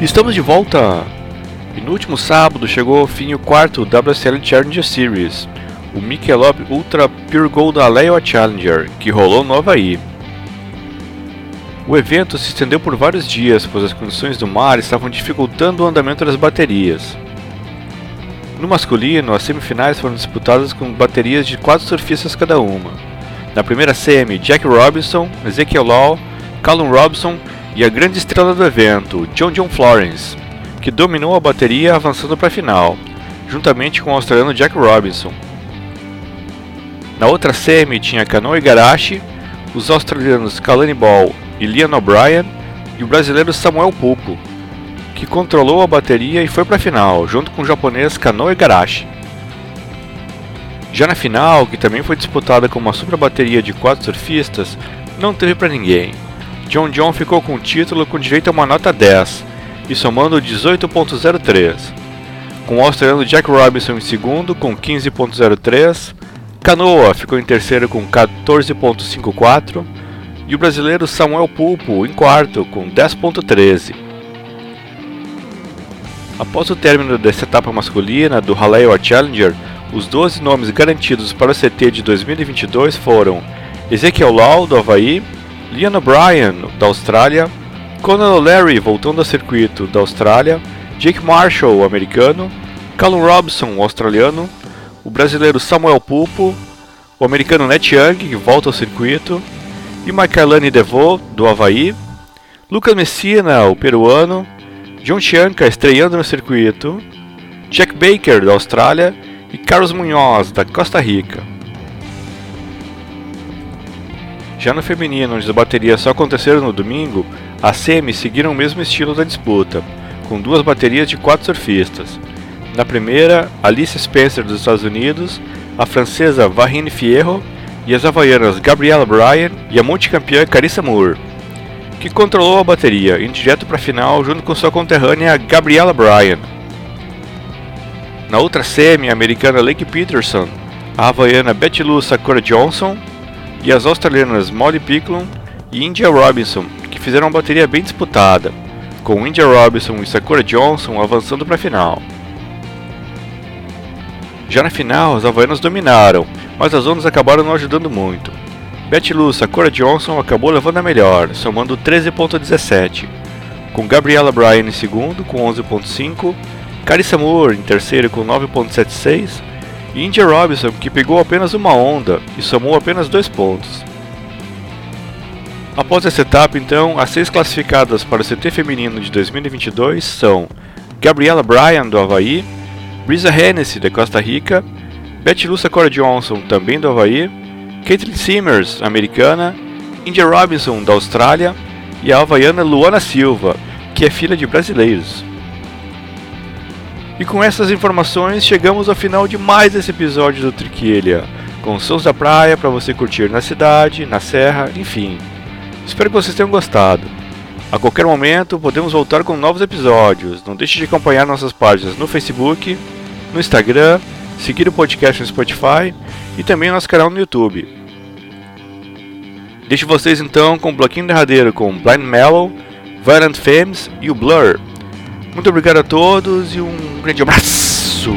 Estamos de volta! E no último sábado chegou ao fim o quarto WSL Challenger Series, o Michelob Ultra Pure Gold Alewa Challenger, que rolou no Havaí. O evento se estendeu por vários dias, pois as condições do mar estavam dificultando o andamento das baterias. No masculino, as semifinais foram disputadas com baterias de quatro surfistas cada uma. Na primeira semi, Jack Robinson, Ezekiel Law, Callum Robson e a grande estrela do evento, John John Florence, que dominou a bateria avançando para a final, juntamente com o australiano Jack Robinson. Na outra semi tinha Kanoe Igarashi, os australianos Kalani Ball e Liam O'Brien e o brasileiro Samuel Pupo, que controlou a bateria e foi para a final, junto com o japonês Kanoe Igarashi. Já na final, que também foi disputada com uma super bateria de quatro surfistas, não teve para ninguém. John John ficou com o título com direito a uma nota 10 e somando 18.03, com o australiano Jack Robinson em segundo com 15.03, Canoa ficou em terceiro com 14.54 e o brasileiro Samuel Pulpo em quarto com 10.13. Após o término dessa etapa masculina do Haleo Challenger, os 12 nomes garantidos para o CT de 2022 foram Ezekiel Law, do Havaí, Liam O'Brien, da Austrália, Conan O'Leary, voltando ao circuito da Austrália, Jake Marshall, americano, Callum Robson, australiano, o brasileiro Samuel Pulpo, o americano Net Young, que volta ao circuito, e Michaelani DeVoe, do Havaí, Lucas Messina, o peruano, John Chianca, estreando no circuito, Jack Baker, da Austrália, e Carlos Munhoz, da Costa Rica. Já no feminino, onde as baterias só aconteceram no domingo, as semis seguiram o mesmo estilo da disputa, com duas baterias de quatro surfistas. Na primeira, Alice Spencer dos Estados Unidos, a francesa Varine Fierro e as havaianas Gabriela Bryan e a multicampeã Carissa Moore, que controlou a bateria, indo direto para a final junto com sua conterrânea Gabriela Bryan. Na outra semi, a americana Lake Peterson, a havaiana Betty Lou Sakura Johnson e as australianas Molly Picklum e India Robinson, que fizeram uma bateria bem disputada, com India Robinson e Sakura Johnson avançando para a final. Já na final, as havaianas dominaram, mas as ondas acabaram não ajudando muito. Betty Lou Sakura Johnson acabou levando a melhor, somando 13.17, com Gabriela Bryan em segundo com 11.5 Carissa Moore em terceiro com 9.76 e India Robinson que pegou apenas uma onda e somou apenas dois pontos. Após essa etapa, então, as seis classificadas para o CT feminino de 2022 são Gabriela Bryan do Havaí, Brisa Hennessy da Costa Rica, Betty Lucia Cora Johnson também do Havaí, Caitlin Simmers, americana, India Robinson da Austrália e a havaiana Luana Silva, que é filha de brasileiros. E com essas informações chegamos ao final de mais esse episódio do Triquilha, com sons da praia para você curtir na cidade, na serra, enfim. Espero que vocês tenham gostado. A qualquer momento podemos voltar com novos episódios. Não deixe de acompanhar nossas páginas no Facebook, no Instagram, seguir o podcast no Spotify e também nosso canal no YouTube. Deixo vocês então com o bloquinho derradeiro com Blind Mellow, Violent Femmes e o Blur. Muito obrigado a todos e um grande abraço!